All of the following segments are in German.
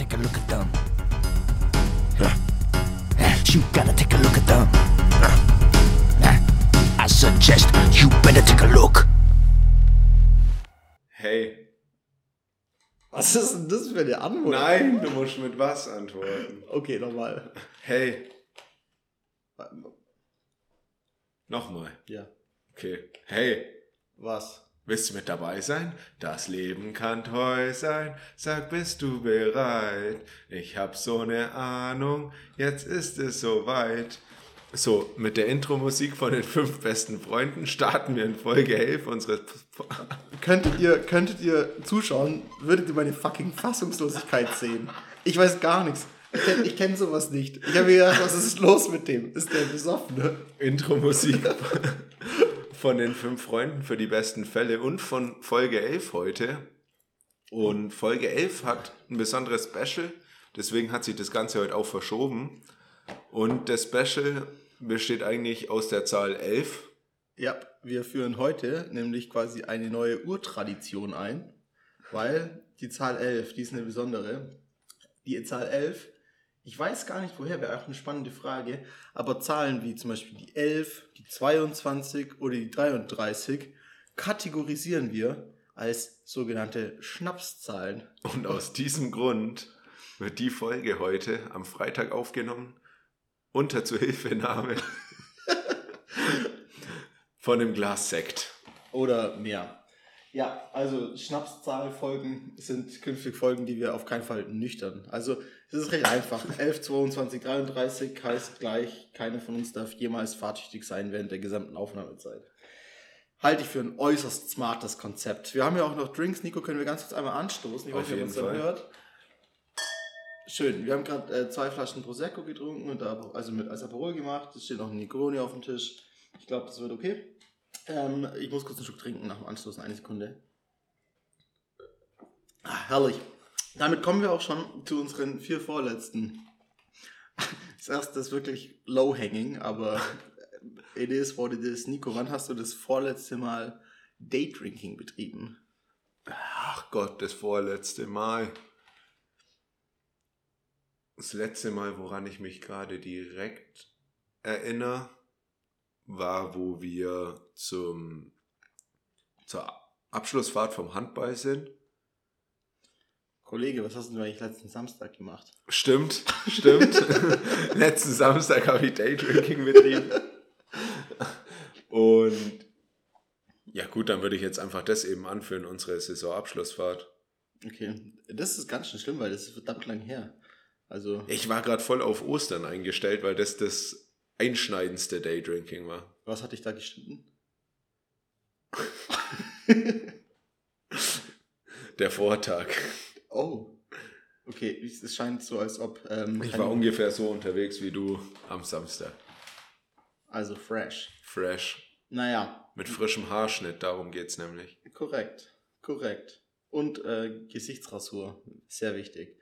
take a look at them. You gotta take a look at them. I suggest you better take a look. Hey. Was ist denn das für eine Antwort? Nein, du musst mit was antworten. Okay, nochmal. Hey. Nochmal. Ja. Okay. Hey. Was? Willst du mit dabei sein? Das Leben kann toll sein. Sag, bist du bereit? Ich hab so eine Ahnung. Jetzt ist es soweit. So, mit der Intro-Musik von den fünf besten Freunden starten wir in Folge 11 unseres. Könntet ihr, könntet ihr zuschauen, würdet ihr meine fucking Fassungslosigkeit sehen. Ich weiß gar nichts. Ich kenne kenn sowas nicht. Ich habe mir gedacht, was ist los mit dem? Ist der besoffen? Ne? Intro-Musik von den fünf Freunden für die besten Fälle und von Folge 11 heute. Und Folge 11 hat ein besonderes Special, deswegen hat sich das Ganze heute auch verschoben. Und das Special besteht eigentlich aus der Zahl 11. Ja, wir führen heute nämlich quasi eine neue Urtradition ein, weil die Zahl 11, die ist eine besondere. Die Zahl 11, ich weiß gar nicht woher, wäre auch eine spannende Frage, aber Zahlen wie zum Beispiel die 11, die 22 oder die 33 kategorisieren wir als sogenannte Schnapszahlen. Und aus diesem Grund wird die Folge heute am Freitag aufgenommen unter Zuhilfenahme von einem Glas Sekt. Oder mehr. Ja, also Schnapszahlfolgen sind künftig Folgen, die wir auf keinen Fall nüchtern. Also es ist recht einfach. 11, 22, 33 heißt gleich, keiner von uns darf jemals fahrtüchtig sein während der gesamten Aufnahmezeit. Halte ich für ein äußerst smartes Konzept. Wir haben ja auch noch Drinks. Nico, können wir ganz kurz einmal anstoßen? Ich weiß Auf nicht, ob es dann hört. Schön. Wir haben gerade äh, zwei Flaschen Prosecco getrunken und da, also mit als Aperol gemacht. Es steht noch ein Negroni auf dem Tisch. Ich glaube, das wird okay. Ähm, ich muss kurz einen Schluck trinken nach dem Anstoßen. Eine Sekunde. Ah, herrlich. Damit kommen wir auch schon zu unseren vier vorletzten. Das erste ist wirklich low-hanging, aber it is what it is. Nico, wann hast du das vorletzte Mal Daydrinking betrieben? Ach Gott, das vorletzte Mal. Das letzte Mal, woran ich mich gerade direkt erinnere, war, wo wir zum, zur Abschlussfahrt vom Handball sind. Kollege, was hast du eigentlich letzten Samstag gemacht? Stimmt, stimmt. Letzten Samstag habe ich Daydrinking betrieben. Und ja gut, dann würde ich jetzt einfach das eben anführen, unsere Saisonabschlussfahrt. Okay, das ist ganz schön schlimm, weil das ist verdammt lang her. Also, Ich war gerade voll auf Ostern eingestellt, weil das das einschneidendste Daydrinking war. was hat dich da geschnitten? Der Vortag. Oh. Okay, es scheint so, als ob. Ähm, Ich war ungefähr so unterwegs wie du am Samstag. Also fresh. Fresh. Naja, Mit frischem Haarschnitt, darum geht's nämlich. korrekt. Korrekt. Und äh, Gesichtsrasur. Sehr wichtig.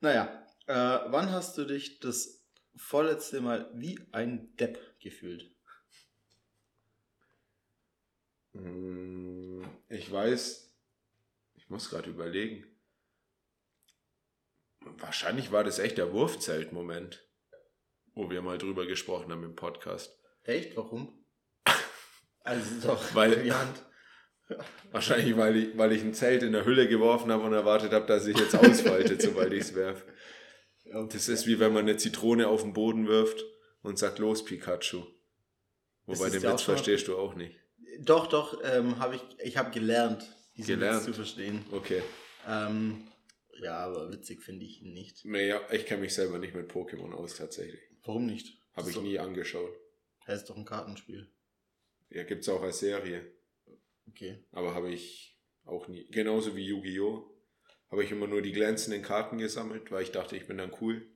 Naja, äh, wann hast du dich das vorletzte Mal wie ein Depp gefühlt? Mm, Ich weiß, ich muss gerade überlegen. Wahrscheinlich war das echt der Wurfzelt-Moment, wo wir mal drüber gesprochen haben im Podcast. Echt? Warum? Also doch, Weil- brillant. Wahrscheinlich, weil ich, weil ich ein Zelt in der Hülle geworfen habe und erwartet habe, dass ich jetzt ausfaltet, sobald ich es werfe. Das ist wie wenn man eine Zitrone auf den Boden wirft und sagt, los Pikachu. Wobei den Witz verstehst du auch nicht. Doch, doch, ähm, habe ich, ich habe gelernt, diesen Gelernt? Witz zu verstehen. Okay. Ähm, ja, aber witzig finde ich ihn nicht. Naja, ich kenne mich selber nicht mit Pokémon aus tatsächlich. Warum nicht? Habe ich So, nie angeschaut. Er ist doch ein Kartenspiel. Ja, gibt's auch als Serie. Okay. Aber habe ich auch nie. Genauso wie Yu-Gi-Oh! Habe ich immer nur die glänzenden Karten gesammelt, weil ich dachte, ich bin dann cool.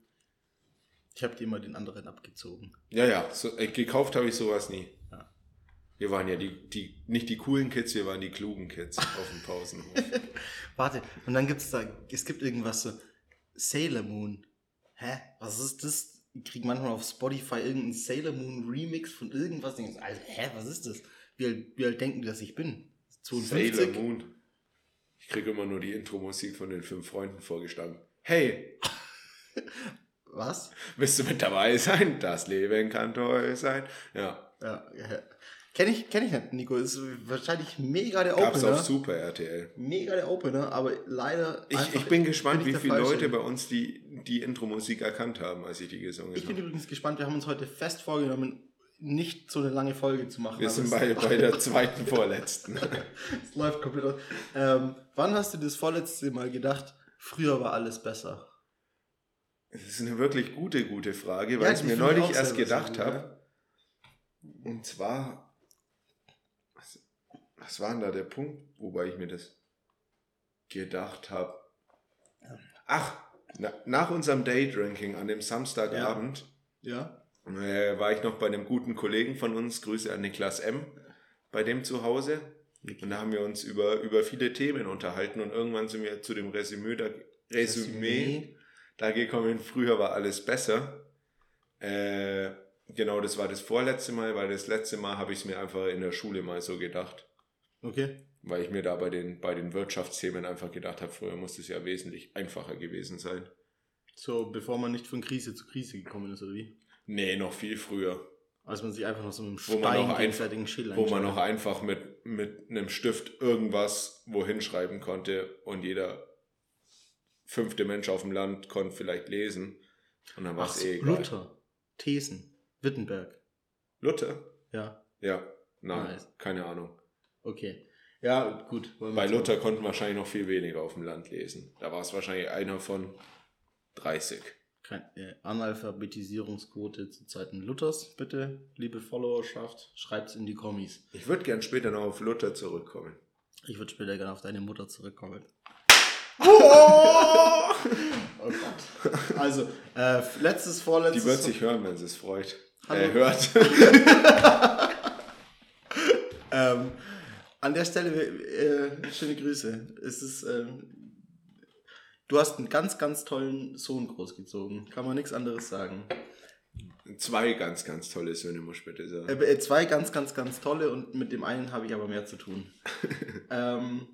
Ich habe dir mal den anderen abgezogen. Ja, ja, so, äh, gekauft habe ich sowas nie. Wir waren ja die, die, nicht die coolen Kids, wir waren die klugen Kids auf dem Pausenhof. Warte, und dann gibt es da, es gibt irgendwas so, Sailor Moon. Hä? Was ist das? Ich krieg manchmal auf Spotify irgendeinen Sailor Moon Remix von irgendwas. So, Alter, hä, was ist das? Wie alt, wie alt denken die, dass ich bin? 52? Sailor Moon. Ich kriege immer nur die Intro-Musik von den fünf Freunden vorgeschlagen. Hey, Was? willst du mit dabei sein? Das Leben kann toll sein. Ja, Ja, ja. Kenne ich, kenn ich nicht, Nico. Ist wahrscheinlich mega der gab's Opener. auf Super RTL. Mega der Opener, aber leider. Ich, ich bin gespannt, ich wie viele. Leute bei uns die, die Intro-Musik erkannt haben, als ich die gesungen Ich bin habe. übrigens gespannt. Wir haben uns heute fest vorgenommen, nicht so eine lange Folge zu machen. Wir sind bei, bei der zweiten vorletzten. Es läuft komplett aus. Ähm, wann hast du das vorletzte Mal gedacht, früher war alles besser? Das ist eine wirklich gute, gute Frage, weil Ja, ich mir neulich erst gedacht habe. Und zwar, was war denn da der Punkt, wobei ich mir das gedacht habe? Ach, na, nach unserem Daydrinking an dem Samstagabend Ja. äh, war ich noch bei einem guten Kollegen von uns, Grüße an Niklas M., bei dem zu Hause. Und da haben wir uns über, über viele Themen unterhalten und irgendwann sind wir zu dem Resümee, da, Resümee da gekommen, früher war alles besser. Äh, genau, das war das vorletzte Mal, weil das letzte Mal habe ich es mir einfach in der Schule mal so gedacht. Okay. Weil ich mir da bei den, bei den Wirtschaftsthemen einfach gedacht habe, früher muss es ja wesentlich einfacher gewesen sein. So, bevor man nicht von Krise zu Krise gekommen ist, oder wie? Nee, noch viel früher. Als man sich einfach noch so mit einem Wo man Stein noch gegenseitigen Schild Wo man noch einfach mit, mit einem Stift irgendwas wohin schreiben konnte und jeder fünfte Mensch auf dem Land konnte vielleicht lesen. Und dann war es eh egal. Luther, Thesen, Wittenberg. Luther? Ja, Ja, nein, Nice. keine Ahnung. Okay. Ja, gut. Bei Luther konnten wahrscheinlich noch viel weniger auf dem Land lesen. Da war es wahrscheinlich einer von 30. Kein, äh, Analphabetisierungsquote zu Zeiten Luthers, bitte, liebe Followerschaft, schreibt's in die Kommis. Ich würde gern später noch auf Luther zurückkommen. Ich würde später gerne auf deine Mutter zurückkommen. Oh! Oh Gott. Also, äh, letztes, vorletztes. Die wird sich hören, wenn sie es freut. Hallo. Äh, hört. Ähm, an der Stelle äh, schöne Grüße. Es ist, ähm, du hast einen ganz, ganz tollen Sohn großgezogen. Kann man nichts anderes sagen. Zwei ganz, ganz tolle Söhne, muss ich bitte sagen. Äh, äh, zwei ganz, ganz, ganz tolle und mit dem einen habe ich aber mehr zu tun. ähm,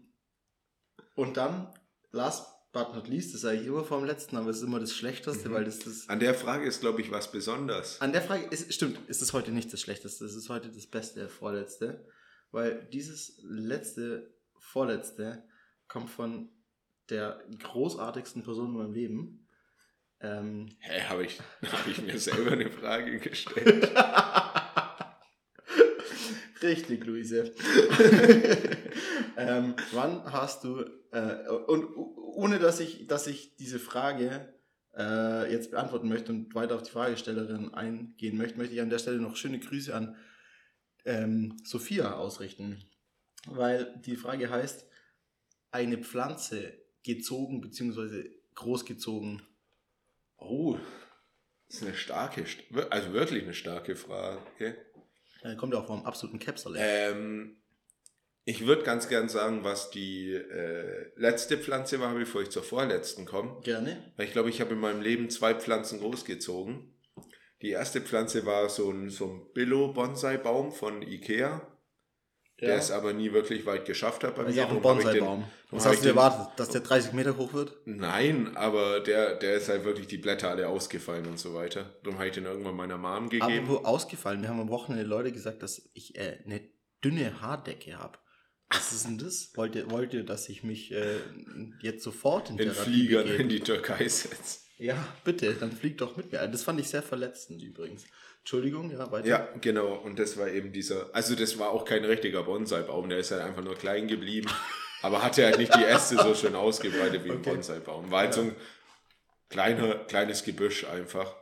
und dann, last but not least, das sage ich immer vor dem letzten, aber es ist immer das Schlechteste, Mhm. weil das das. An der Frage ist, glaube ich, was besonders. An der Frage ist, stimmt, ist es heute nicht das Schlechteste, es ist heute das Beste, vorletzte. Weil dieses letzte, vorletzte kommt von der großartigsten Person in meinem Leben. Ähm, Hä, habe ich, hab ich mir selber eine Frage gestellt? Richtig, Luise. ähm, wann hast du, äh, und ohne dass ich, dass ich diese Frage äh, jetzt beantworten möchte und weiter auf die Fragestellerin eingehen möchte, möchte ich an der Stelle noch schöne Grüße an ähm, Sophia ausrichten. Weil die Frage heißt, eine Pflanze gezogen bzw. großgezogen. Oh, das ist eine starke, st- also wirklich eine starke Frage. Äh, kommt ja auch vom absoluten Capsule. Ähm, ich würde ganz gern sagen, was die äh, letzte Pflanze war, bevor ich zur vorletzten komme. Gerne. Weil ich glaube, ich habe in meinem Leben zwei Pflanzen großgezogen. Die erste Pflanze war so ein, so ein Billo-Bonsai-Baum von Ikea, der es aber nie wirklich weit geschafft hat bei Das ist mir. auch ein Bonsai-Baum. Was hast du den- erwartet? Dass der 30 Meter hoch wird? Nein, aber der, der ist halt wirklich die Blätter alle ausgefallen und so weiter. Darum habe ich den irgendwann meiner Mom gegeben. Apropos ausgefallen, wir haben am Wochenende Leute gesagt, dass ich äh, eine dünne Haardecke habe. Was ist denn das? Wollt ihr, wollt ihr dass ich mich äh, jetzt sofort in in Fliegern in die Türkei setzt. Ja, bitte, dann flieg doch mit mir. Das fand ich sehr verletzend übrigens. Entschuldigung, ja, weiter. Ja, genau. Und das war eben dieser, also das war auch kein richtiger Bonsai-Baum, der ist halt einfach nur klein geblieben, aber hatte halt nicht die Äste so schön ausgebreitet wie ein Okay. Bonsai-Baum. War halt so ein kleiner, kleines Gebüsch einfach.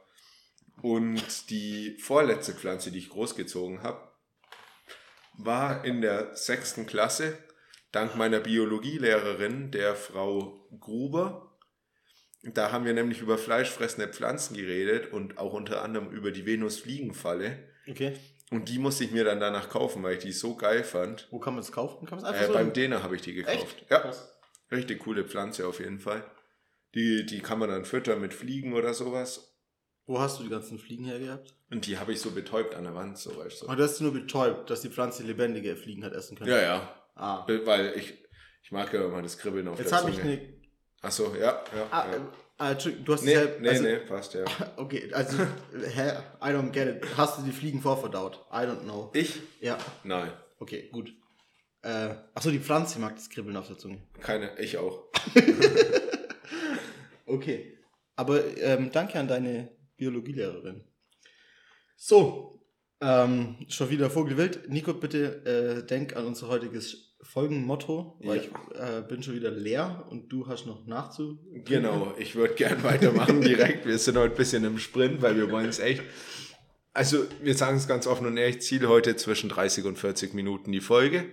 Und die vorletzte Pflanze, die ich großgezogen habe, war in der sechsten Klasse, dank meiner Biologielehrerin, der Frau Gruber. Da haben wir nämlich über fleischfressende Pflanzen geredet und auch unter anderem über die Venusfliegenfalle. Okay. Und die musste ich mir dann danach kaufen, weil ich die so geil fand. Wo kann man es kaufen? Kann man es einfach Äh, so beim Däner habe ich die gekauft. Echt? Ja, Krass. richtig coole Pflanze auf jeden Fall. Die, die kann man dann füttern mit Fliegen oder sowas. Wo hast du die ganzen Fliegen her gehabt? Und die habe ich so betäubt an der Wand, so weißt du. Und du hast nur betäubt, dass die Pflanze lebendige Fliegen hat essen können. Ja, ja. Ah. Weil ich, ich mag ja immer das Kribbeln auf Jetzt der habe Zunge. ich eine Achso, ja, ja. Ah, ja. äh, Entschuldigung, du hast Nee, ja, nee, also, nee, passt ja. Okay, also, hä? I don't get it. Hast du die Fliegen vorverdaut? I don't know. Ich? Ja, Nein, okay, gut. Äh, achso, die Pflanze mag das Kribbeln auf der Zunge. keine, ich auch. Okay. Aber ähm, danke an deine Biologielehrerin. So, ähm, schon wieder Vogelwild. Nico, bitte äh, denk an unser heutiges Folgenmotto, weil Ja. ich äh, bin schon wieder leer und du hast noch nachzu. Genau, ich würde gern weitermachen direkt. Wir sind heute ein bisschen im Sprint, weil wir wollen es echt. Also, wir sagen es ganz offen und ehrlich, Ziel heute zwischen 30 und 40 Minuten die Folge.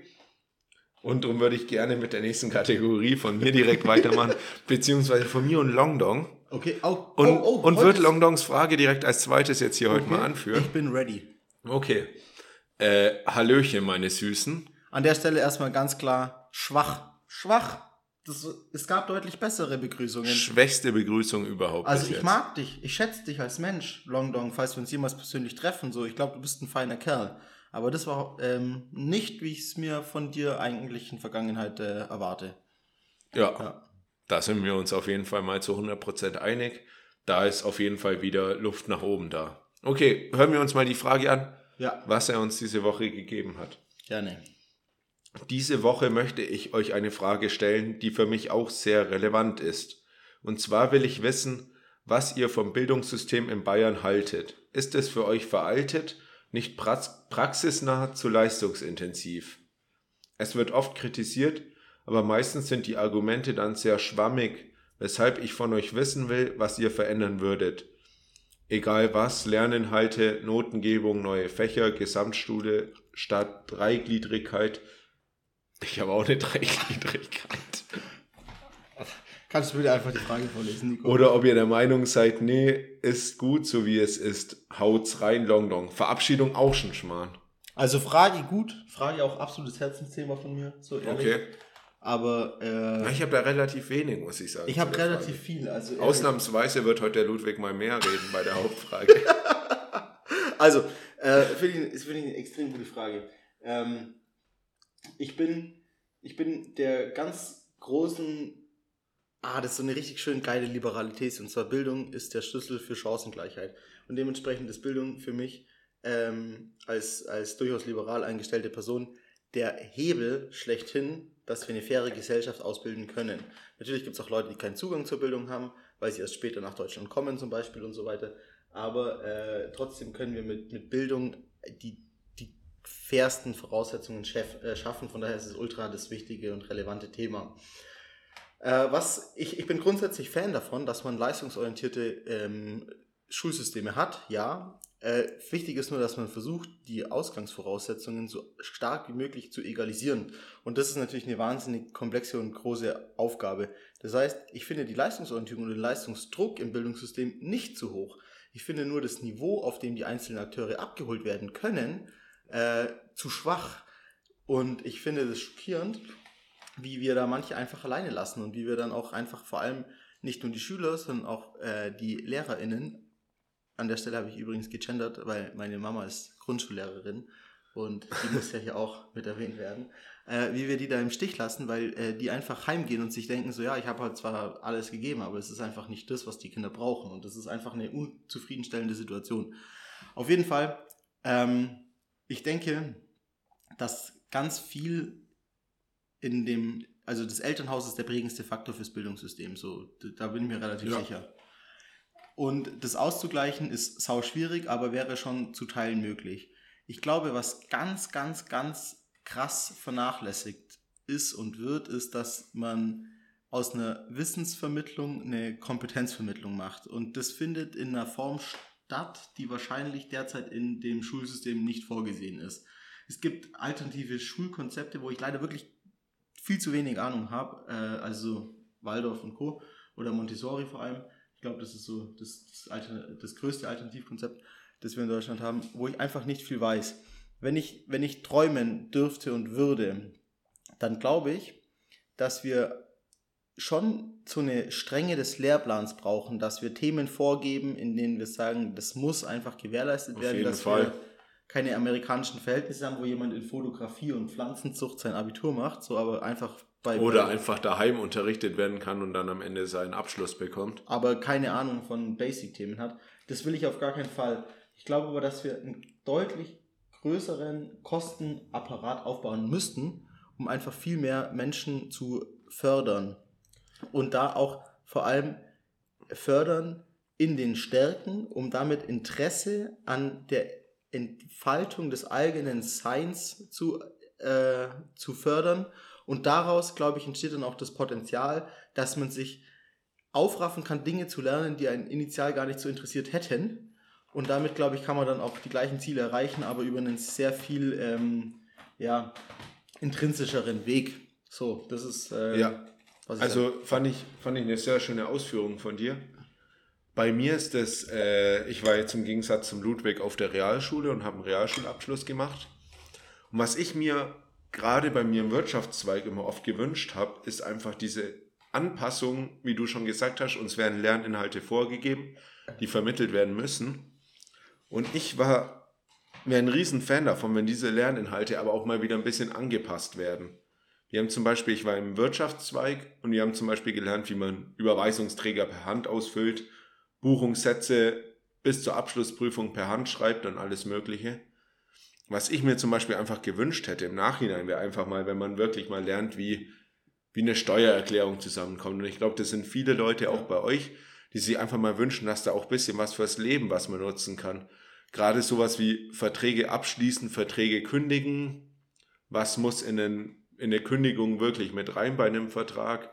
Und darum würde ich gerne mit der nächsten Kategorie von mir direkt weitermachen, beziehungsweise von mir und Longdong. Okay, oh, Und, oh, oh, und heute wird Longdongs Frage direkt als zweites jetzt hier heute Okay, mal anführen. Ich bin ready. Okay. Äh, Hallöchen, meine Süßen. An der Stelle erstmal ganz klar schwach. Schwach. Das, es gab deutlich bessere Begrüßungen. Schwächste Begrüßung überhaupt. Also ich jetzt. mag dich, ich schätze dich als Mensch, Long Dong, falls wir uns jemals persönlich treffen. So, ich glaube, du bist ein feiner Kerl. Aber das war ähm, nicht, wie ich es mir von dir eigentlich in Vergangenheit äh, erwarte. Ja, Ja. da sind wir uns auf jeden Fall mal zu 100% einig. Da ist auf jeden Fall wieder Luft nach oben da. Okay, hören wir uns mal die Frage an, Ja, was er uns diese Woche gegeben hat. gerne. Diese Woche möchte ich euch eine Frage stellen, die für mich auch sehr relevant ist. Und zwar will ich wissen, was ihr vom Bildungssystem in Bayern haltet. Ist es für euch veraltet, nicht prax praxisnah zu leistungsintensiv? Es wird oft kritisiert, aber meistens sind die Argumente dann sehr schwammig, weshalb ich von euch wissen will, was ihr verändern würdet. Egal was, Lerninhalte, Notengebung, neue Fächer, Gesamtschule statt Dreigliedrigkeit. Ich habe auch eine Dreigliedrigkeit. Kannst du bitte einfach die Frage vorlesen, Nico? Oder ob ihr der Meinung seid, nee, ist gut, so wie es ist. Haut's rein, Long Long. Verabschiedung auch schon schmarrn. Also Frage gut, Frage auch absolutes Herzensthema von mir, so ehrlich. Okay. Aber Na, äh, Ich habe da relativ wenig, muss ich sagen. ich habe relativ Frage. viel. Also ehrlich. Ausnahmsweise wird heute der Ludwig mal mehr reden bei der Hauptfrage. Also, äh, finde ich, ist finde ich eine extrem gute Frage. Ähm, ich, bin, ich bin der ganz großen, ah, das ist so eine richtig schön geile Liberalität. Und zwar Bildung ist der Schlüssel für Chancengleichheit. Und dementsprechend ist Bildung für mich ähm, als, als durchaus liberal eingestellte Person der Hebel schlechthin, dass wir eine faire Gesellschaft ausbilden können. Natürlich gibt es auch Leute, die keinen Zugang zur Bildung haben, weil sie erst später nach Deutschland kommen zum Beispiel und so weiter. Aber äh, trotzdem können wir mit, mit Bildung die, die fairsten Voraussetzungen äh, schaffen. Von daher ist es ultra das wichtige und relevante Thema. Äh, was ich, ich bin grundsätzlich Fan davon, dass man leistungsorientierte ähm, Schulsysteme hat, ja. Äh, wichtig ist nur, dass man versucht, die Ausgangsvoraussetzungen so stark wie möglich zu egalisieren. Und das ist natürlich eine wahnsinnig komplexe und große Aufgabe. Das heißt, ich finde die Leistungsorientierung und den Leistungsdruck im Bildungssystem nicht zu hoch. Ich finde nur das Niveau, auf dem die einzelnen Akteure abgeholt werden können, äh, zu schwach. Und ich finde das schockierend, wie wir da manche einfach alleine lassen und wie wir dann auch einfach vor allem nicht nur die Schüler, sondern auch äh, die LehrerInnen, an der Stelle habe ich übrigens gegendert, weil meine Mama ist Grundschullehrerin und die muss ja hier auch mit erwähnt werden, äh, wie wir die da im Stich lassen, weil äh, die einfach heimgehen und sich denken, so ja, ich habe halt zwar alles gegeben, aber es ist einfach nicht das, was die Kinder brauchen und das ist einfach eine unzufriedenstellende Situation. Auf jeden Fall, ähm, ich denke, dass ganz viel in dem, also das Elternhaus ist der prägendste Faktor fürs Bildungssystem, so, da bin ich mir relativ Ja. sicher. Und das auszugleichen ist sau schwierig, aber wäre schon zu Teilen möglich. Ich glaube, was ganz, ganz, ganz krass vernachlässigt ist und wird, ist, dass man aus einer Wissensvermittlung eine Kompetenzvermittlung macht. Und das findet in einer Form statt, die wahrscheinlich derzeit in dem Schulsystem nicht vorgesehen ist. Es gibt alternative Schulkonzepte, wo ich leider wirklich viel zu wenig Ahnung habe, äh, also Waldorf und Co. oder Montessori vor allem. Ich glaube, das ist so das, das, Alter, das größte Alternativkonzept, das wir in Deutschland haben, wo ich einfach nicht viel weiß. Wenn ich, wenn ich träumen dürfte und würde, dann glaube ich, dass wir schon so eine Strenge des Lehrplans brauchen, dass wir Themen vorgeben, in denen wir sagen, das muss einfach gewährleistet Auf werden, dass Fall. wir keine amerikanischen Verhältnisse haben, wo jemand in Fotografie und Pflanzenzucht sein Abitur macht, so aber einfach Bei, Oder bei, einfach daheim unterrichtet werden kann und dann am Ende seinen Abschluss bekommt. aber keine Ahnung von Basic-Themen hat. Das will ich auf gar keinen Fall. Ich glaube aber, dass wir einen deutlich größeren Kostenapparat aufbauen müssten, um einfach viel mehr Menschen zu fördern. Und da auch vor allem fördern in den Stärken, um damit Interesse an der Entfaltung des eigenen Seins zu, äh, zu fördern. Und daraus, glaube ich, entsteht dann auch das Potenzial, dass man sich aufraffen kann, Dinge zu lernen, die einen initial gar nicht so interessiert hätten. Und damit, glaube ich, kann man dann auch die gleichen Ziele erreichen, aber über einen sehr viel ähm, ja, intrinsischeren Weg. So, das ist äh, Ja. Also fand ich, fand ich eine sehr schöne Ausführung von dir. Bei mir ist das, äh, ich war jetzt im Gegensatz zum Ludwig auf der Realschule und habe einen Realschulabschluss gemacht. Und was ich mir gerade bei mir im Wirtschaftszweig immer oft gewünscht habe, ist einfach diese Anpassung, wie du schon gesagt hast, uns werden Lerninhalte vorgegeben, die vermittelt werden müssen. Und ich war wäre ein riesen Fan davon, wenn diese Lerninhalte aber auch mal wieder ein bisschen angepasst werden. Wir haben zum Beispiel, ich war im Wirtschaftszweig und wir haben zum Beispiel gelernt, wie man Überweisungsträger per Hand ausfüllt, Buchungssätze bis zur Abschlussprüfung per Hand schreibt und alles Mögliche. Was ich mir zum Beispiel einfach gewünscht hätte im Nachhinein, wäre einfach mal, wenn man wirklich mal lernt, wie, wie eine Steuererklärung zusammenkommt. Und ich glaube, das sind viele Leute auch bei euch, die sich einfach mal wünschen, dass da auch ein bisschen was fürs Leben, was man nutzen kann. Gerade sowas wie Verträge abschließen, Verträge kündigen. Was muss in, den, in eine Kündigung wirklich mit rein bei einem Vertrag?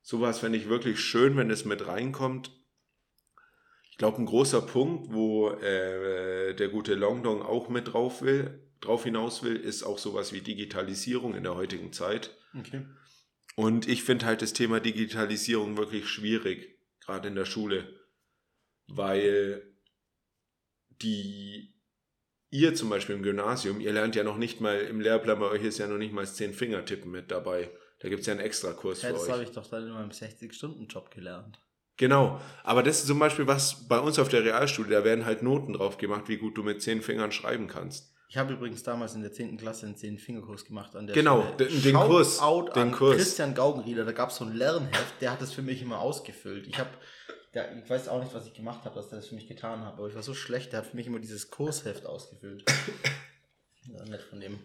Sowas fände ich wirklich schön, wenn es mit reinkommt. Ich glaube, ein großer Punkt, wo äh, der gute Longdong auch mit drauf will, drauf hinaus will, ist auch sowas wie Digitalisierung in der heutigen Zeit. Okay. Und ich finde halt das Thema Digitalisierung wirklich schwierig, gerade in der Schule, weil die ihr zum Beispiel im Gymnasium, ihr lernt ja noch nicht mal, im Lehrplan bei euch ist ja noch nicht mal das Zehn-Finger-Tippen mit dabei. Da gibt es ja einen extra Kurs Ja, für das euch. habe ich doch dann in meinem 60-Stunden-Job gelernt. Genau, aber das ist zum Beispiel was bei uns auf der Realschule, da werden halt Noten drauf gemacht, wie gut du mit zehn Fingern schreiben kannst. Ich habe übrigens damals in der 10. Klasse einen 10-Fingerkurs gemacht an der Genau, Stelle. den- den Kurs, Shoutout den an Kurs. Christian Gaugenrieder, da gab es so ein Lernheft, der hat das für mich immer ausgefüllt. Ich habe, ich weiß auch nicht, was ich gemacht habe, dass der das für mich getan hat, aber ich war so schlecht, der hat für mich immer dieses Kursheft ausgefüllt. ja, nett von dem.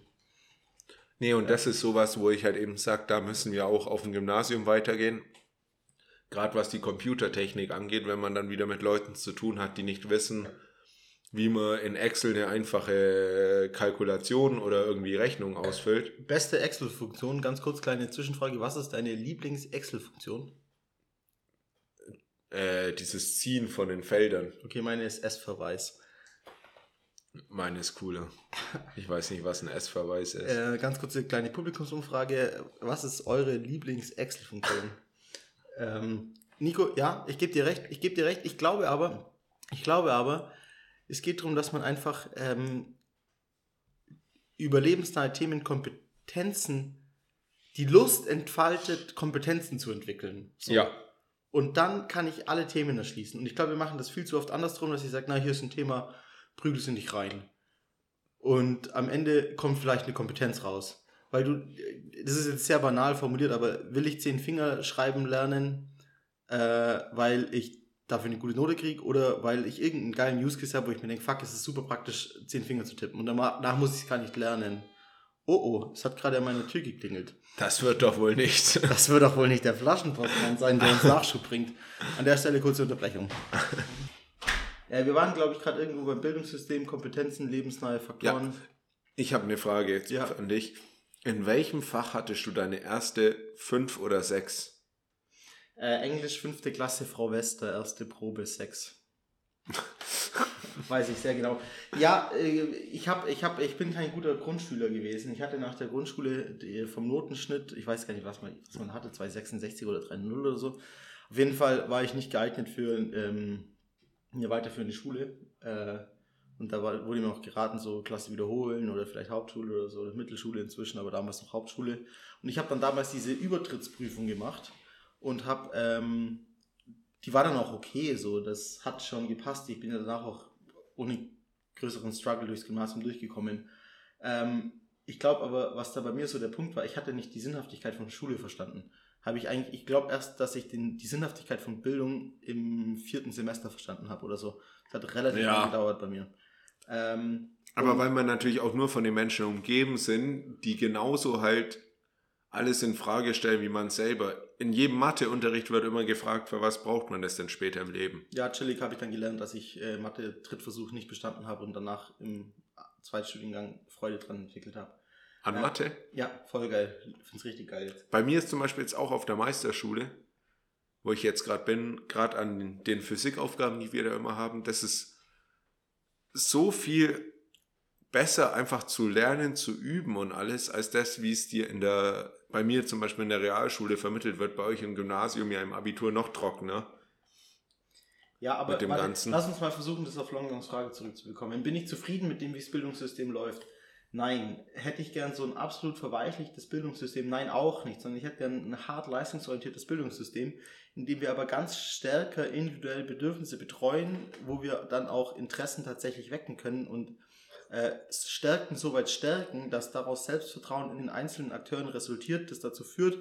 Nee, und das ist sowas, wo ich halt eben sage, da müssen wir auch auf dem Gymnasium weitergehen. Gerade was die Computertechnik angeht, wenn man dann wieder mit Leuten zu tun hat, die nicht wissen, wie man in Excel eine einfache Kalkulation oder irgendwie Rechnung ausfüllt. Beste Excel-Funktion, ganz kurz kleine Zwischenfrage, was ist deine Lieblings-Excel-Funktion? Äh, dieses Ziehen von den Feldern. Okay, meine ist S-Verweis. Meine ist cooler. Ich weiß nicht, was ein S-Verweis ist. Äh, ganz kurze kleine Publikumsumfrage. Was ist eure Lieblings-Excel-Funktion? ähm, Nico, ja, ich gebe dir recht. Ich gebe dir recht. Ich glaube aber, ich glaube aber, es geht darum, dass man einfach ähm, überlebensnahe Themen, Kompetenzen, die Lust entfaltet, Kompetenzen zu entwickeln. So. Ja. Und dann kann ich alle Themen erschließen. Und ich glaube, wir machen das viel zu oft andersrum, dass ich sage, na, hier ist ein Thema, prügel sie nicht rein. Und am Ende kommt vielleicht eine Kompetenz raus. Weil du, das ist jetzt sehr banal formuliert, aber will ich zehn Finger schreiben lernen, äh, weil ich dafür eine gute Note kriege oder weil ich irgendeinen geilen Use Case habe, wo ich mir denke, fuck, es ist super praktisch, zehn Finger zu tippen. Und danach muss ich es gar nicht lernen. Oh oh, es hat gerade an meiner Tür geklingelt. Das wird doch wohl nicht. Das wird doch wohl nicht der Flaschenpostmann sein, der uns Nachschub bringt. An der Stelle kurze Unterbrechung. Ja, wir waren, glaube ich, gerade irgendwo beim Bildungssystem, Kompetenzen, lebensnahe Faktoren. Ich habe eine Frage jetzt Ja. an dich. In welchem Fach hattest du deine erste fünf oder sechs? Äh, Englisch fünfte Klasse, Frau Wester, erste Probe, sechs. Weiß ich sehr genau. Ja, äh, ich, hab, ich, hab, ich bin kein guter Grundschüler gewesen. Ich hatte nach der Grundschule vom Notenschnitt, ich weiß gar nicht, was man, was man hatte, 266 oder 3,0 oder so. Auf jeden Fall war ich nicht geeignet für ähm, eine weiterführende Schule. Äh, und da war, wurde mir auch geraten, so Klasse wiederholen oder vielleicht Hauptschule oder so, oder Mittelschule inzwischen, aber damals noch Hauptschule. Und ich habe dann damals diese Übertrittsprüfung gemacht und habe, ähm, die war dann auch okay, so, das hat schon gepasst. Ich bin ja danach auch ohne größeren Struggle durchs Gymnasium durchgekommen. Ähm, ich glaube aber, was da bei mir so der Punkt war, ich hatte nicht die Sinnhaftigkeit von Schule verstanden. Habe ich eigentlich, ich glaube erst, dass ich den, die Sinnhaftigkeit von Bildung im vierten Semester verstanden habe oder so. Das hat relativ Ja. lange gedauert bei mir. Ähm, Aber weil man natürlich auch nur von den Menschen umgeben sind, die genauso halt alles in Frage stellen wie man selber. In jedem Matheunterricht wird immer gefragt, für was braucht man das denn später im Leben? ja, chillig habe ich dann gelernt, dass ich äh, Mathe-Drittversuch nicht bestanden habe und danach im Zweitstudiengang Freude dran entwickelt habe. An Ja. Mathe? Ja, voll geil. Ich finde es richtig geil jetzt. Bei mir ist zum Beispiel jetzt auch auf der Meisterschule, wo ich jetzt gerade bin, gerade an den Physikaufgaben, die wir da immer haben, das ist so viel besser einfach zu lernen, zu üben und alles, als das, wie es dir in der, bei mir zum Beispiel in der Realschule vermittelt wird, bei euch im Gymnasium ja im Abitur noch trockener. Ja, aber Mit dem warte, Ganzen. lass uns mal versuchen, das auf Longongs Frage zurückzubekommen. Bin ich zufrieden mit dem, wie das Bildungssystem läuft? Nein. Hätte ich gern so ein absolut verweichlichtes Bildungssystem? Nein, auch nicht. Sondern ich hätte gern ein hart leistungsorientiertes Bildungssystem, in dem wir aber ganz stärker individuelle Bedürfnisse betreuen, wo wir dann auch Interessen tatsächlich wecken können und äh, Stärken soweit stärken, dass daraus Selbstvertrauen in den einzelnen Akteuren resultiert, das dazu führt,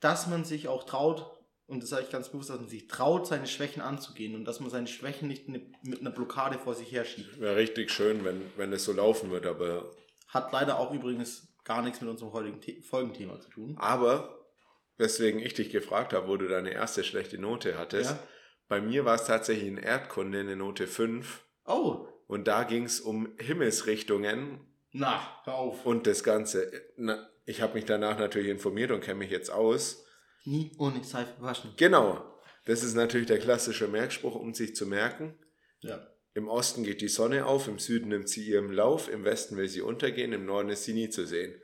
dass man sich auch traut, und das sage ich ganz bewusst, dass man sich traut, seine Schwächen anzugehen und dass man seine Schwächen nicht mit einer Blockade vor sich herschiebt. Wäre richtig schön, wenn, wenn es so laufen wird, aber, Hat leider auch übrigens gar nichts mit unserem heutigen The Folgenthema zu tun. aber, weswegen ich dich gefragt habe, wo du deine erste schlechte Note hattest, Ja. bei mir war es tatsächlich in Erdkunde eine Note 5 Oh, und da ging es um Himmelsrichtungen na, hör auf. und das Ganze. Na, ich habe mich danach natürlich informiert und kenne mich jetzt aus. Nie ohne Seife waschen. Genau, das ist natürlich der klassische Merkspruch, um sich zu merken. Ja. Im Osten geht die Sonne auf, im Süden nimmt sie ihren Lauf, im Westen will sie untergehen, im Norden ist sie nie zu sehen.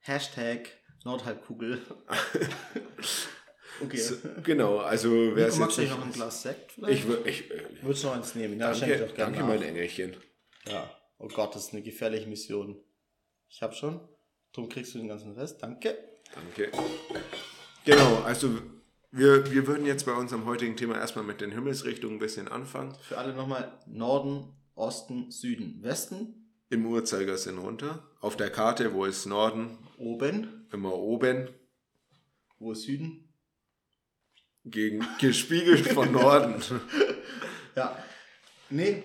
Hashtag Nordhalbkugel. okay. So, genau, also wer es magst du noch ein Glas Sekt vielleicht? Ich, wür- ich, äh, Würdest du noch eins nehmen? Ja, danke, doch gerne danke mein Engelchen. Ja. Oh Gott, das ist eine gefährliche Mission. Ich hab schon. Drum kriegst du den ganzen Rest. Danke. Danke. Genau, also wir, wir würden jetzt bei unserem heutigen Thema erstmal mit den Himmelsrichtungen ein bisschen anfangen. Für alle nochmal Norden, Osten, Süden, Westen, Im Uhrzeigersinn runter. Auf der Karte, wo ist Norden? oben, Immer oben. wo ist Süden? Gegen, gespiegelt von Norden. Ja. Nee.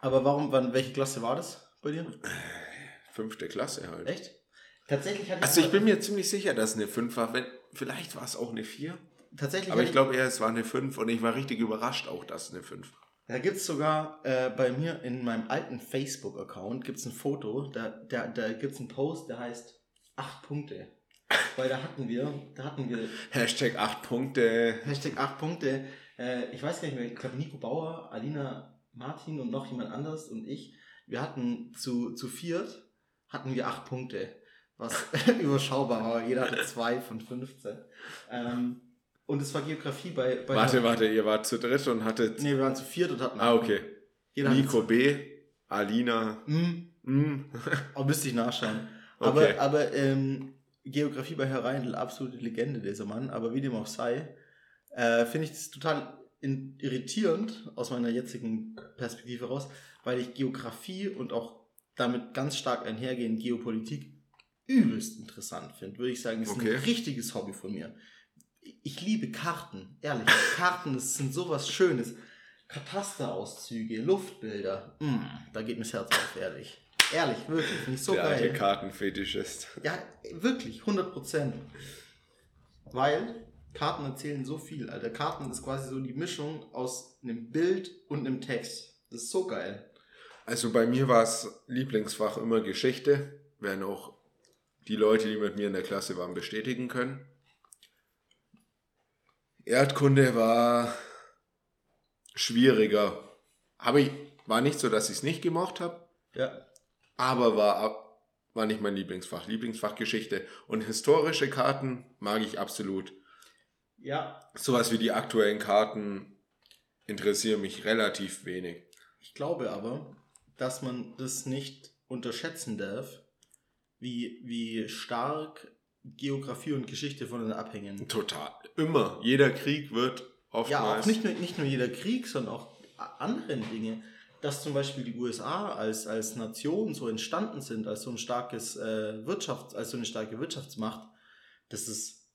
Aber warum, wann, welche Klasse war das bei dir? Fünfte Klasse halt. Echt? Tatsächlich hatte ich. Also ich bin mir ziemlich sicher, dass es eine 5 war. Wenn, vielleicht war es auch eine 4. Tatsächlich Aber ich glaube eher, es war eine 5 und ich war richtig überrascht auch, dass es eine 5 war. Da gibt es sogar äh, bei mir in meinem alten Facebook-Account gibt's ein Foto, da, da, da gibt es einen Post, der heißt 8 Punkte. Weil da hatten wir, da hatten wir Hashtag 8 Punkte. Hashtag 8 Punkte. Äh, ich weiß gar nicht mehr, ich glaube Nico Bauer, Alina Martin und noch jemand anders und ich, wir hatten zu, zu viert, hatten wir 8 Punkte. Was überschaubar war. Jeder hatte 2 von 15. Ähm, und es war Geografie bei... bei Warte, warte, ihr wart zu dritt und hattet. Nee, wir waren zu viert und hatten... Ah, okay. Jeder Nico B, Alina. Hm, Mm. aber müsste ich nachschauen. Okay. Aber, aber ähm, Geografie bei Herr Reindl, absolute Legende, dieser Mann. Aber wie dem auch sei, äh, finde ich das total irritierend aus meiner jetzigen Perspektive raus, weil ich Geografie und auch damit ganz stark einhergehend Geopolitik übelst interessant finde. Würde ich sagen, ist Okay. ein richtiges Hobby von mir. Ich liebe Karten, ehrlich. Karten, das sind sowas Schönes. Katasterauszüge, Luftbilder. Mm, da geht mir das Herz auf, ehrlich. Ehrlich, wirklich. Ich so der geil. alte Kartenfetischist. Ja, wirklich, 100 Prozent. Weil Karten erzählen so viel, Alter. Karten ist quasi so die Mischung aus einem Bild und einem Text. Das ist so geil. Also bei mir war es Lieblingsfach immer Geschichte. Werden auch die Leute, die mit mir in der Klasse waren, bestätigen können. Erdkunde war schwieriger. Habe ich, war nicht so, dass ich es nicht gemocht habe, Ja. Aber war, war nicht mein Lieblingsfach. Lieblingsfach Geschichte. Und historische Karten mag ich absolut. Ja, Sowas wie die aktuellen Karten interessieren mich relativ wenig. ich glaube aber, dass man das nicht unterschätzen darf, wie, wie stark Geografie und Geschichte voneinander abhängen. Total. Immer. Jeder Krieg wird oftmals. Ja, auch nicht nur, nicht nur jeder Krieg, sondern auch anderen Dinge. Dass zum Beispiel die USA als, als Nation so entstanden sind, als so ein starkes äh, Wirtschafts-, als so eine starke Wirtschaftsmacht, das ist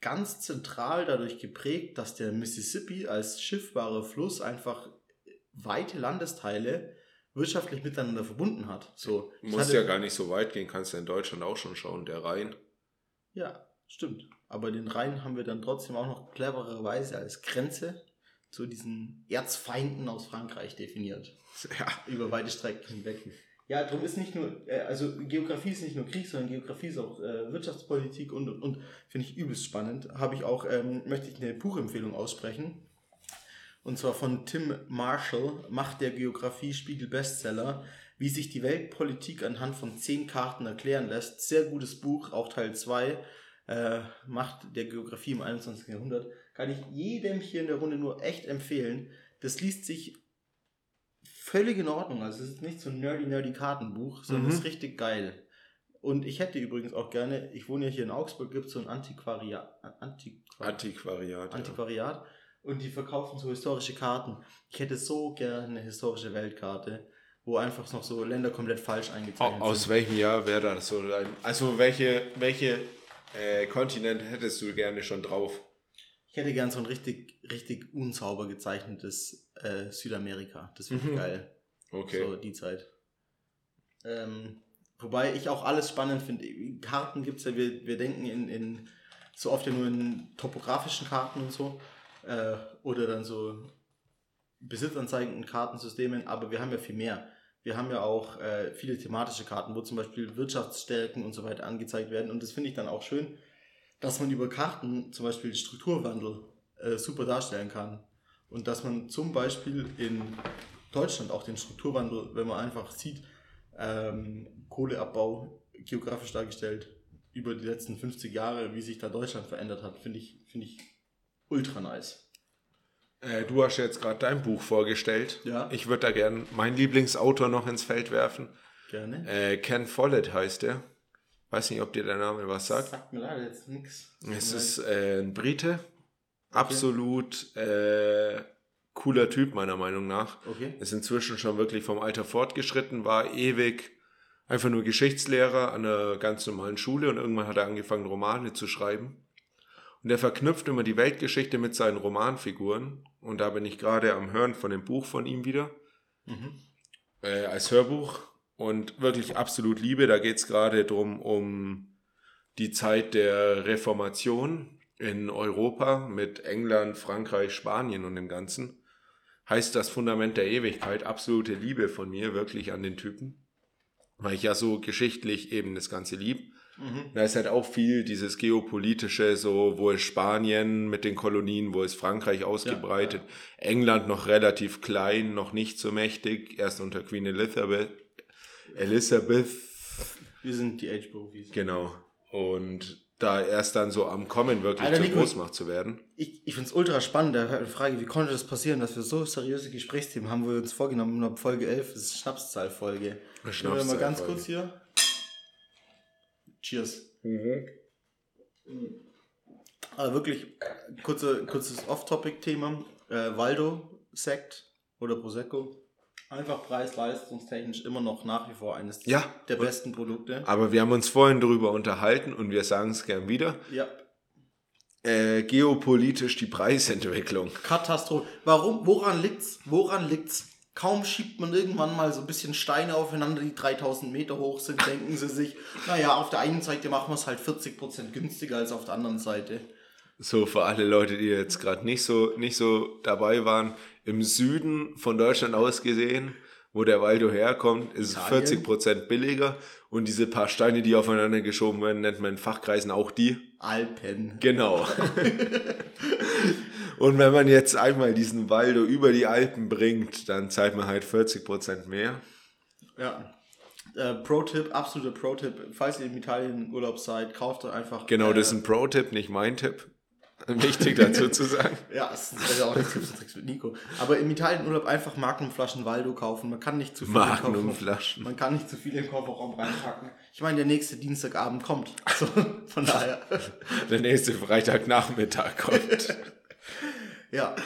ganz zentral dadurch geprägt, dass der Mississippi als schiffbarer Fluss einfach weite Landesteile wirtschaftlich miteinander verbunden hat. So, Muss ja gar nicht so weit gehen, kannst du in Deutschland auch schon schauen, der Rhein. Ja, stimmt. Aber den Rhein haben wir dann trotzdem auch noch clevererweise als Grenze zu diesen Erzfeinden aus Frankreich definiert. Ja, Über weite Strecken hinweg. Ja, darum ist nicht nur, äh, also Geografie ist nicht nur Krieg, sondern Geografie ist auch äh, Wirtschaftspolitik und, und, und finde ich übelst spannend. Habe ich auch, ähm, möchte ich eine Buchempfehlung aussprechen. Und zwar von Tim Marshall, Macht der Geografie, Spiegel Bestseller, wie sich die Weltpolitik anhand von zehn Karten erklären lässt. Sehr gutes Buch, auch Teil 2, äh, Macht der Geografie im 21. Jahrhundert. Kann ich jedem hier in der Runde nur echt empfehlen. Das liest sich völlig in Ordnung. Also es ist nicht so ein nerdy, nerdy Kartenbuch, sondern Mhm. es ist richtig geil. Und ich hätte übrigens auch gerne, ich wohne ja hier in Augsburg, gibt es so ein Antiquariat, Antiquariat, Antiquariat. Ja. Und die verkaufen so historische Karten. Ich hätte so gerne eine historische Weltkarte, wo einfach noch so Länder komplett falsch eingezeichnet Aus sind. welchem Jahr wäre das so. Also, welche, welche äh, Kontinente hättest du gerne schon drauf? Ich hätte gern so ein richtig, richtig unsauber gezeichnetes äh, Südamerika. Das wäre Mhm. geil. Okay. So die Zeit. Ähm, wobei ich auch alles spannend finde. Karten gibt es ja, wir, wir denken in, in so oft ja nur in topografischen Karten und so. Äh, oder dann so besitzanzeigenden Kartensystemen, aber wir haben ja viel mehr. Wir haben ja auch äh, viele thematische Karten, wo zum Beispiel Wirtschaftsstärken und so weiter angezeigt werden. Und das finde ich dann auch schön, dass man über Karten zum Beispiel den Strukturwandel äh, super darstellen kann. Und dass man zum Beispiel in Deutschland auch den Strukturwandel, wenn man einfach sieht, ähm, Kohleabbau geografisch dargestellt über die letzten 50 Jahre, wie sich da Deutschland verändert hat, finde ich, finde ich ultra nice. Äh, du hast jetzt gerade dein Buch vorgestellt. Ja. Ich würde da gern meinen Lieblingsautor noch ins Feld werfen. Gerne. Äh, Ken Follett heißt er. Weiß nicht, ob dir der Name was sagt. Sagt mir leider jetzt nichts. Es ist äh, ein Brite. Absolut äh, cooler Typ, meiner Meinung nach. Okay. Ist inzwischen schon wirklich vom Alter fortgeschritten, war ewig einfach nur Geschichtslehrer an einer ganz normalen Schule und irgendwann hat er angefangen, Romane zu schreiben. Und er verknüpft immer die Weltgeschichte mit seinen Romanfiguren. Und da bin ich gerade am Hören von dem Buch von ihm wieder Mhm. äh, als Hörbuch und wirklich absolut Liebe. Da geht es gerade drum um die Zeit der Reformation in Europa mit England, Frankreich, Spanien und dem Ganzen. Heißt das Fundament der Ewigkeit, absolute Liebe von mir wirklich an den Typen, weil ich ja so geschichtlich eben das Ganze lieb. Mhm. Da ist halt auch viel dieses geopolitische, so wo ist Spanien mit den Kolonien, wo ist Frankreich ausgebreitet, England noch relativ klein, noch nicht so mächtig, erst unter Queen Elizabeth. Elizabeth, Wir sind die Age-Profis. genau. Und da erst dann so am Kommen wirklich Alter, zur Nico. Großmacht zu werden. Ich, ich finde es ultra spannend. Da Frage, wie konnte das passieren, dass wir so seriöse Gesprächsthemen haben, wo wir uns vorgenommen haben, Folge 11, das ist Schnapszahlfolge. Wir mal ganz Schnapszahlfolge. kurz hier. Cheers. Aber wirklich, äh, kurze, kurzes Off-Topic-Thema. Äh, Waldo, Sekt oder Prosecco. Einfach preis-leistungstechnisch immer noch nach wie vor eines Ja. der besten Produkte. Aber wir haben uns vorhin darüber unterhalten und wir sagen es gern wieder. Ja, Äh, geopolitisch die Preisentwicklung. Katastrophe. Warum? Woran liegt's? Woran liegt's? Kaum schiebt man irgendwann mal so ein bisschen Steine aufeinander, die 3000 Meter hoch sind, denken sie sich, naja, auf der einen Seite machen wir es halt 40% günstiger als auf der anderen Seite. So für alle Leute, die jetzt gerade nicht so, nicht so dabei waren, im Süden von Deutschland aus gesehen, wo der Waldo herkommt, ist es Italien? 40% billiger und diese paar Steine, die aufeinander geschoben werden, nennt man in Fachkreisen auch die. Alpen. Genau. und wenn man jetzt einmal diesen Waldo über die Alpen bringt, dann zahlt man halt 40% mehr. Ja. Äh, Pro-Tipp, absoluter Pro-Tipp. Falls ihr in Italien Urlaub seid, kauft euch einfach. Genau, äh, das ist ein Pro-Tipp, nicht mein Tipp. Wichtig dazu zu sagen. Ja, das ist ja auch nicht Tipps und Tricks mit Nico. Aber im Italienurlaub einfach Magnumflaschen Waldo kaufen. Man kann nicht zu viel Magnumflaschen. Man kann nicht zu viel im Kofferraum reinpacken. Ich meine, der nächste Dienstagabend kommt. So, von daher. Der nächste Freitagnachmittag kommt. Ja.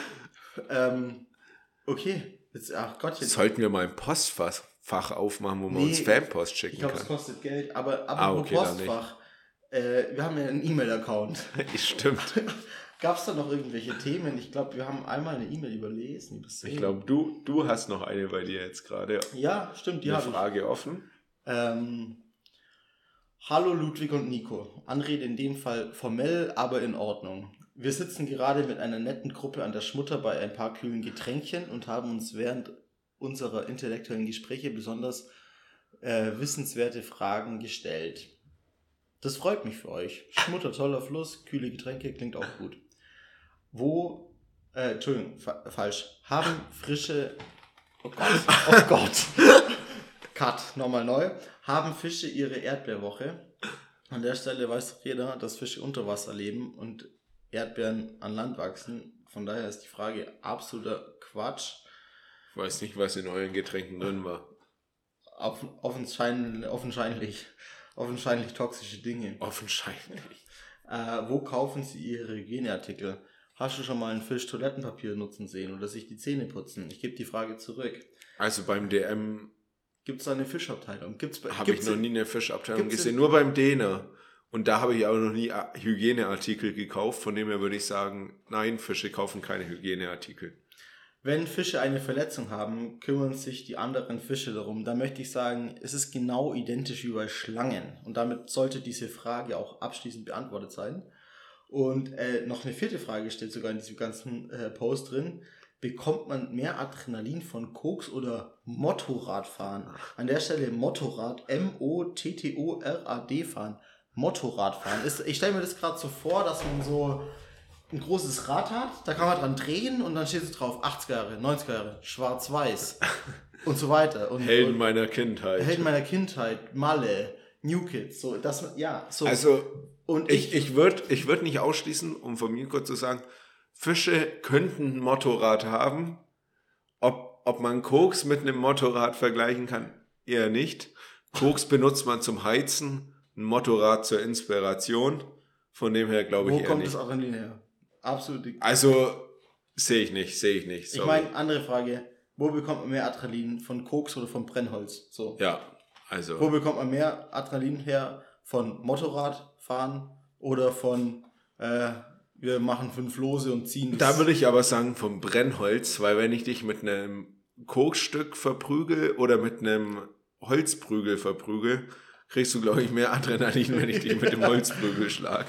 Ähm, Okay. Jetzt, ach Gott, jetzt. Sollten wir mal ein Postfach Fach aufmachen, wo man Nee, uns Fanpost Ich schicken glaube, es kann? kostet Geld, aber apropos Ah, okay, Postfach. Äh, wir haben ja einen E-Mail-Account. Stimmt. Gab es da noch irgendwelche Themen? Ich glaube, wir haben einmal eine E-Mail überlesen. übersehen. Ich glaube, du, du hast noch eine bei dir jetzt gerade. Ja, stimmt, die Eine habe ich. Frage offen. Ähm, Hallo Ludwig und Nico. Anrede in dem Fall formell, aber in Ordnung. Wir sitzen gerade mit einer netten Gruppe an der Schmutter bei ein paar kühlen Getränkchen und haben uns während unserer intellektuellen Gespräche besonders äh, wissenswerte Fragen gestellt. Das freut mich für euch. Schmutter, toller Fluss, kühle Getränke, klingt auch gut. Wo, äh, Entschuldigung, fa falsch. Haben frische, oh Gott, oh Gott. Cut, nochmal neu. Haben Fische ihre Erdbeerwoche? An der Stelle weiß doch jeder, dass Fische unter Wasser leben und Erdbeeren an Land wachsen. Von daher ist die Frage absoluter Quatsch. Ich weiß nicht, was in euren Getränken drin war. Offenschein, offenscheinlich, offenscheinlich toxische Dinge. Offensichtlich. Äh, wo kaufen sie ihre Hygieneartikel? Hast du schon mal einen Fisch Toilettenpapier nutzen sehen oder sich die Zähne putzen? Ich gebe die Frage zurück. Also beim DM Gibt es da eine Fischabteilung? Gibt's bei, habe ich noch nie eine Fischabteilung gesehen, nur beim Däner. Und da habe ich auch noch nie A- Hygieneartikel gekauft. Von dem her würde ich sagen, nein, Fische kaufen keine Hygieneartikel. Wenn Fische eine Verletzung haben, kümmern sich die anderen Fische darum. Da möchte ich sagen, es ist genau identisch wie bei Schlangen. Und damit sollte diese Frage auch abschließend beantwortet sein. Und äh, noch eine vierte Frage steht sogar in diesem ganzen äh, Post drin. Bekommt man mehr Adrenalin von Koks oder Motorradfahren? An der Stelle Motorrad, M-O-T-T-O-R-A-D fahren. Motorradfahren. Ist, ich stelle mir das gerade so vor, dass man so ein großes Rad hat, da kann man dran drehen und dann steht es drauf 80er Jahre, 90er Jahre, schwarz-weiß und so weiter. Und, Helden und meiner Kindheit. Helden meiner Kindheit, Malle, New Kids, so, das, ja, so. Also und ich, ich würde ich würd nicht ausschließen, um von mir kurz zu sagen, Fische könnten ein Motorrad haben. Ob, ob man Koks mit einem Motorrad vergleichen kann, eher nicht. Koks benutzt man zum Heizen, ein Motorrad zur Inspiration. Von dem her glaube wo ich eher kommt nicht. das Adrenalin her? Absolut. Ich Also sehe ich nicht, sehe ich nicht. sorry. meine, andere Frage, wo bekommt man mehr Adrenalin, von Koks oder von Brennholz? So. ja, also Wo bekommt man mehr Adrenalin her? Von Motorradfahren oder von äh, wir machen fünf Lose und ziehen Da würde ich aber sagen vom Brennholz, weil wenn ich dich mit einem Kokstück verprügel oder mit einem Holzprügel verprügel, kriegst du, glaube ich, mehr Adrenalin, wenn ich dich mit dem Holzprügel schlage.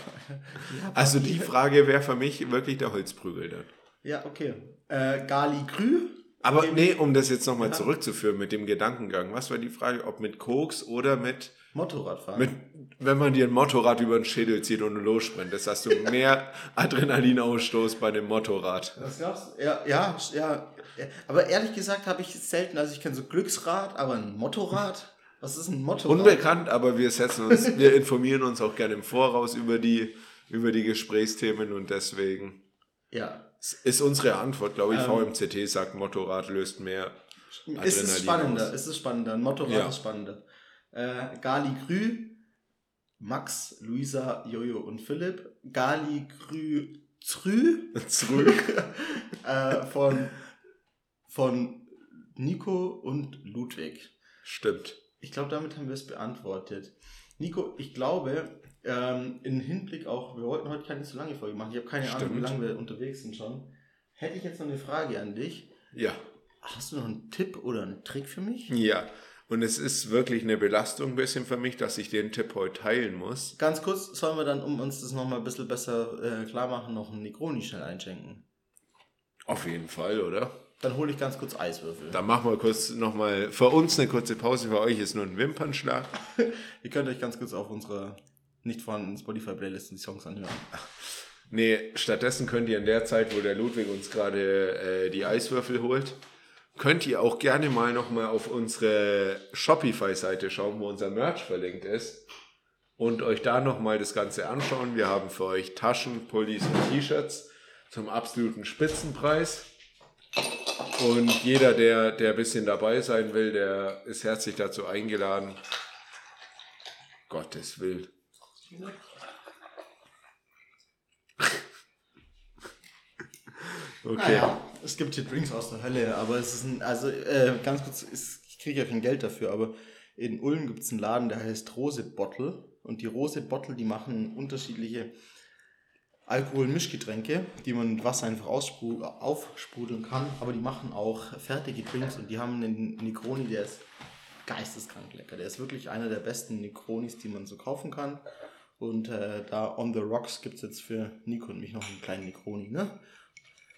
Also die Frage wäre für mich wirklich der Holzprügel dann. Ja, okay. Äh, Gali Grü? Aber nee, um das jetzt nochmal Ja. zurückzuführen mit dem Gedankengang. Was war die Frage, ob mit Koks oder mit, Motorradfahren. mit wenn man dir ein Motorrad über den Schädel zieht und du lossprintest, hast du mehr Adrenalinausstoß bei dem Motorrad. Glaubst du? Ja, ja, ja. ja. Aber ehrlich gesagt habe ich selten, also ich kenne so Glücksrad, aber ein Motorrad? Was ist ein Motorrad? Unbekannt, aber wir setzen uns, wir informieren uns auch gerne im Voraus über die, über die Gesprächsthemen und deswegen Ja. ist unsere Antwort, glaube ich, Ähm. VMCT sagt, Motorrad löst mehr Adrenalin Es ist spannender, aus. es ist spannender. Ein Motorrad Ja. ist spannender. Äh, Gali Grü, Max, Luisa, Jojo und Philipp. Gali Grü Zrü Zurück. äh, von, von Nico und Ludwig. Stimmt. Ich glaube, damit haben wir es beantwortet. Nico, ich glaube, ähm, im Hinblick auch, wir wollten heute keine so lange Folge machen. Ich habe keine Ahnung, wie Stimmt. lange wir unterwegs sind schon. Hätte ich jetzt noch eine Frage an dich. Ja. Hast du noch einen Tipp oder einen Trick für mich? Ja. Und es ist wirklich eine Belastung ein bisschen für mich, dass ich den Tipp heute teilen muss. Ganz kurz, sollen wir dann, um uns das nochmal ein bisschen besser äh, klar machen, noch einen Negroni schnell einschenken? Auf jeden Fall, oder? Dann hole ich ganz kurz Eiswürfel. Dann machen wir kurz nochmal für uns eine kurze Pause. Für euch ist nur ein Wimpernschlag. Ihr könnt euch ganz kurz auf unserer nicht vorhandenen Spotify-Playlist die Songs anhören. Nee, stattdessen könnt ihr in der Zeit, wo der Ludwig uns gerade äh, die Eiswürfel holt, könnt ihr auch gerne mal nochmal auf unsere Shopify-Seite schauen, wo unser Merch verlinkt ist und euch da nochmal das Ganze anschauen. Wir haben für euch Taschen, Pullis und T-Shirts zum absoluten Spitzenpreis. Und jeder, der, der ein bisschen dabei sein will, der ist herzlich dazu eingeladen. Gottes Willen. Okay. Naja, Es gibt hier Drinks aus der Hölle, aber es ist ein, also äh, ganz kurz, ist, ich kriege ja kein Geld dafür, aber in Ulm gibt es einen Laden, der heißt Rose Bottle. Und die Rose Bottle, die machen unterschiedliche Alkoholmischgetränke, die man mit Wasser einfach aufsprudeln kann. Aber die machen auch fertige Drinks und die haben einen Negroni, der ist geisteskrank lecker. Der ist wirklich einer der besten Negronis, die man so kaufen kann. Und äh, da on the rocks gibt es jetzt für Nico und mich noch einen kleinen Negroni. Ne?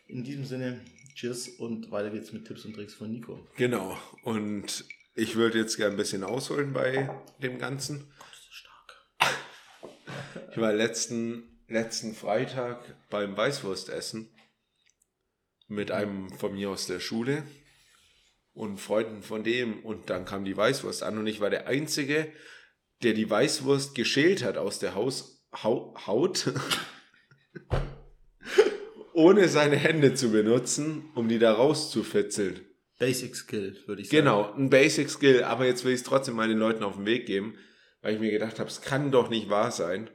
In diesem Sinne, cheers und weiter geht's mit Tipps und Tricks von Nico. Genau. Und ich würde jetzt gerne ein bisschen ausholen bei dem Ganzen. Stark. Ich war letzten, letzten Freitag beim Weißwurstessen mit einem von mir aus der Schule und Freunden von dem. Und dann kam die Weißwurst an und ich war der Einzige, der die Weißwurst geschält hat aus der Haus, Hau, Haut, ohne seine Hände zu benutzen, um die da rauszufitzeln. Basic Skill, würde ich sagen. Genau, ein Basic Skill, aber jetzt will ich es trotzdem mal den Leuten auf den Weg geben, weil ich mir gedacht habe, es kann doch nicht wahr sein.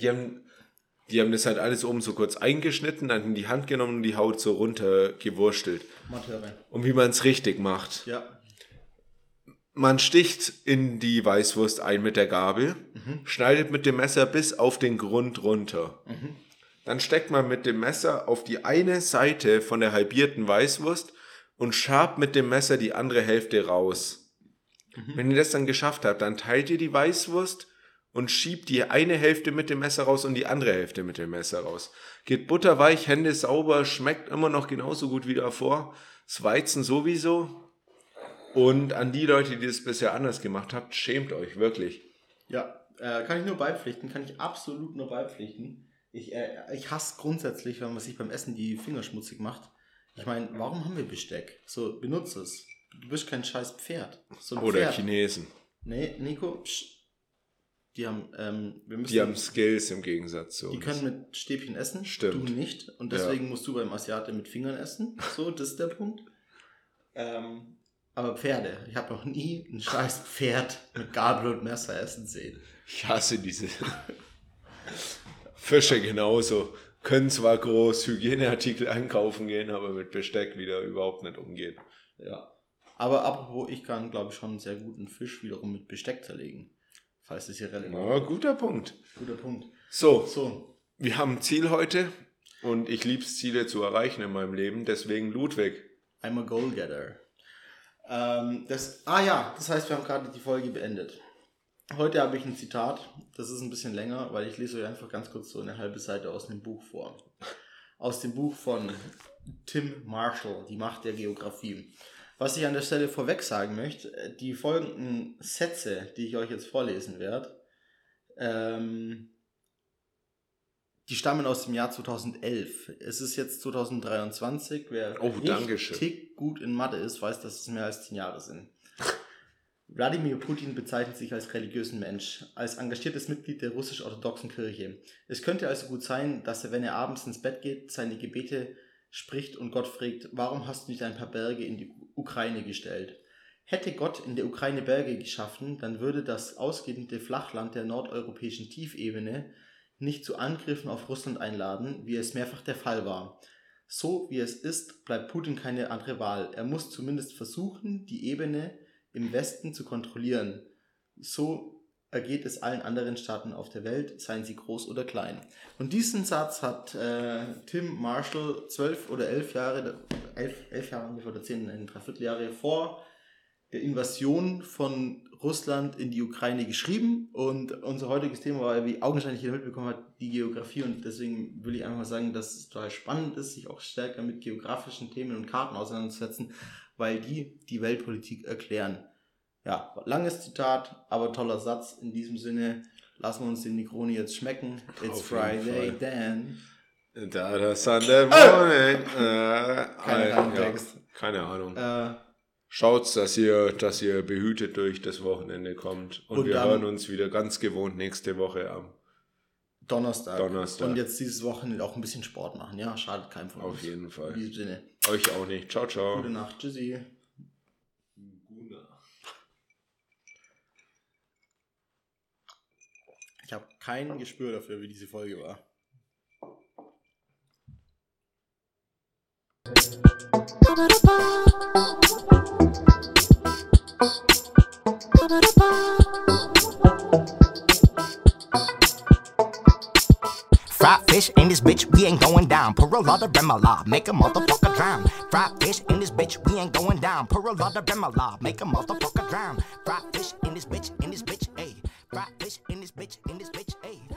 Die haben, die haben das halt alles oben so kurz eingeschnitten, dann in die Hand genommen und die Haut so runtergewurstelt. Amateure. Und wie man es richtig macht. Ja. Man sticht in die Weißwurst ein mit der Gabel, schneidet mit dem Messer bis auf den Grund runter. Dann steckt man mit dem Messer auf die eine Seite von der halbierten Weißwurst und schabt mit dem Messer die andere Hälfte raus. Wenn ihr das dann geschafft habt, dann teilt ihr die Weißwurst und schiebt die eine Hälfte mit dem Messer raus und die andere Hälfte mit dem Messer raus. Geht butterweich, Hände sauber, schmeckt immer noch genauso gut wie davor. Das Weizen sowieso. Und an die Leute, die das bisher anders gemacht habt, schämt euch wirklich. Ja, äh, kann ich nur beipflichten, kann ich absolut nur beipflichten. Ich, äh, ich hasse grundsätzlich, wenn man sich beim Essen die Finger schmutzig macht. Ich meine, warum haben wir Besteck? So, benutze es. Du bist kein scheiß Pferd. So Oder Pferd. Chinesen. Nee, Nico, psch. Die haben, ähm, wir müssen, Die haben Skills im Gegensatz zu die uns. können mit Stäbchen essen, Stimmt. du nicht. Und Ja. deswegen musst du beim Asiate mit Fingern essen. So, das ist der Punkt. Ähm, aber Pferde, ich habe noch nie ein scheiß Pferd mit Gabel und Messer essen sehen. Ich hasse diese Fische genauso. Können zwar groß Hygieneartikel einkaufen gehen, aber mit Besteck wieder überhaupt nicht umgehen. Ja. Aber apropos, ich kann, glaube ich, schon einen sehr guten Fisch wiederum mit Besteck zerlegen. Falls das hier relevant Ja, guter Punkt. ist. Guter Punkt. So, So, wir haben ein Ziel heute und ich liebe es, Ziele zu erreichen in meinem Leben. Deswegen Ludwig. I'm a Goalgetter. Ähm, das, ah ja, das heißt, wir haben gerade die Folge beendet. Heute habe ich ein Zitat, das ist ein bisschen länger, weil ich lese euch einfach ganz kurz so eine halbe Seite aus dem Buch vor. Aus dem Buch von Tim Marshall, Die Macht der Geografie. Was ich an der Stelle vorweg sagen möchte, äh, die folgenden Sätze, die ich euch jetzt vorlesen werde, ähm, die stammen aus dem Jahr 2011. Es ist jetzt 2023. Wer Oh, richtig gut in Mathe ist, weiß, dass es mehr als zehn Jahre sind. Wladimir Putin bezeichnet sich als religiösen Mensch, als engagiertes Mitglied der russisch-orthodoxen Kirche. Es könnte also gut sein, dass er, wenn er abends ins Bett geht, seine Gebete spricht und Gott fragt, warum hast du nicht ein paar Berge in die Ukraine gestellt? Hätte Gott in der Ukraine Berge geschaffen, dann würde das ausgehende Flachland der nordeuropäischen Tiefebene nicht zu Angriffen auf Russland einladen, wie es mehrfach der Fall war. So wie es ist, bleibt Putin keine andere Wahl. Er muss zumindest versuchen, die Ebene im Westen zu kontrollieren. So ergeht es allen anderen Staaten auf der Welt, seien sie groß oder klein. Und diesen Satz hat äh, Tim Marshall zwölf oder elf Jahre, elf, elf Jahre ungefähr oder zehn, ein Dreivierteljahre vor der Invasion von Russland in die Ukraine geschrieben. Und unser heutiges Thema war, wie augenscheinlich jeder mitbekommen hat, die Geografie. Und deswegen will ich einfach mal sagen, dass es total spannend ist, sich auch stärker mit geografischen Themen und Karten auseinanderzusetzen, weil die die Weltpolitik erklären. Ja, langes Zitat, aber toller Satz. In diesem Sinne lassen wir uns den Negroni jetzt schmecken. It's Auf Friday. Dan. Da, das Sunday morning. Äh, Keine äh, Ahnung, ja, keine Ahnung. Äh, Schaut, dass ihr, dass ihr behütet durch das Wochenende kommt. Und, Und wir hören uns wieder ganz gewohnt nächste Woche am. Donnerstag. Donnerstag. Und jetzt dieses Wochenende auch ein bisschen Sport machen. Ja, schadet keinem von uns. Auf jeden Fall. In diesem Sinne. Euch auch nicht. Ciao, ciao. Gute Nacht. Tschüssi. Ich habe kein Gespür dafür, wie diese Folge war. Fried fish in this bitch, we ain't going down. Pour a lot of remoulade, make a motherfucker drown. Fried fish in this bitch, we ain't going down. Pour a lot of remoulade, make a motherfucker drown. Fried fish in this bitch, in this bitch, fish in this bitch, in this bitch, ayy.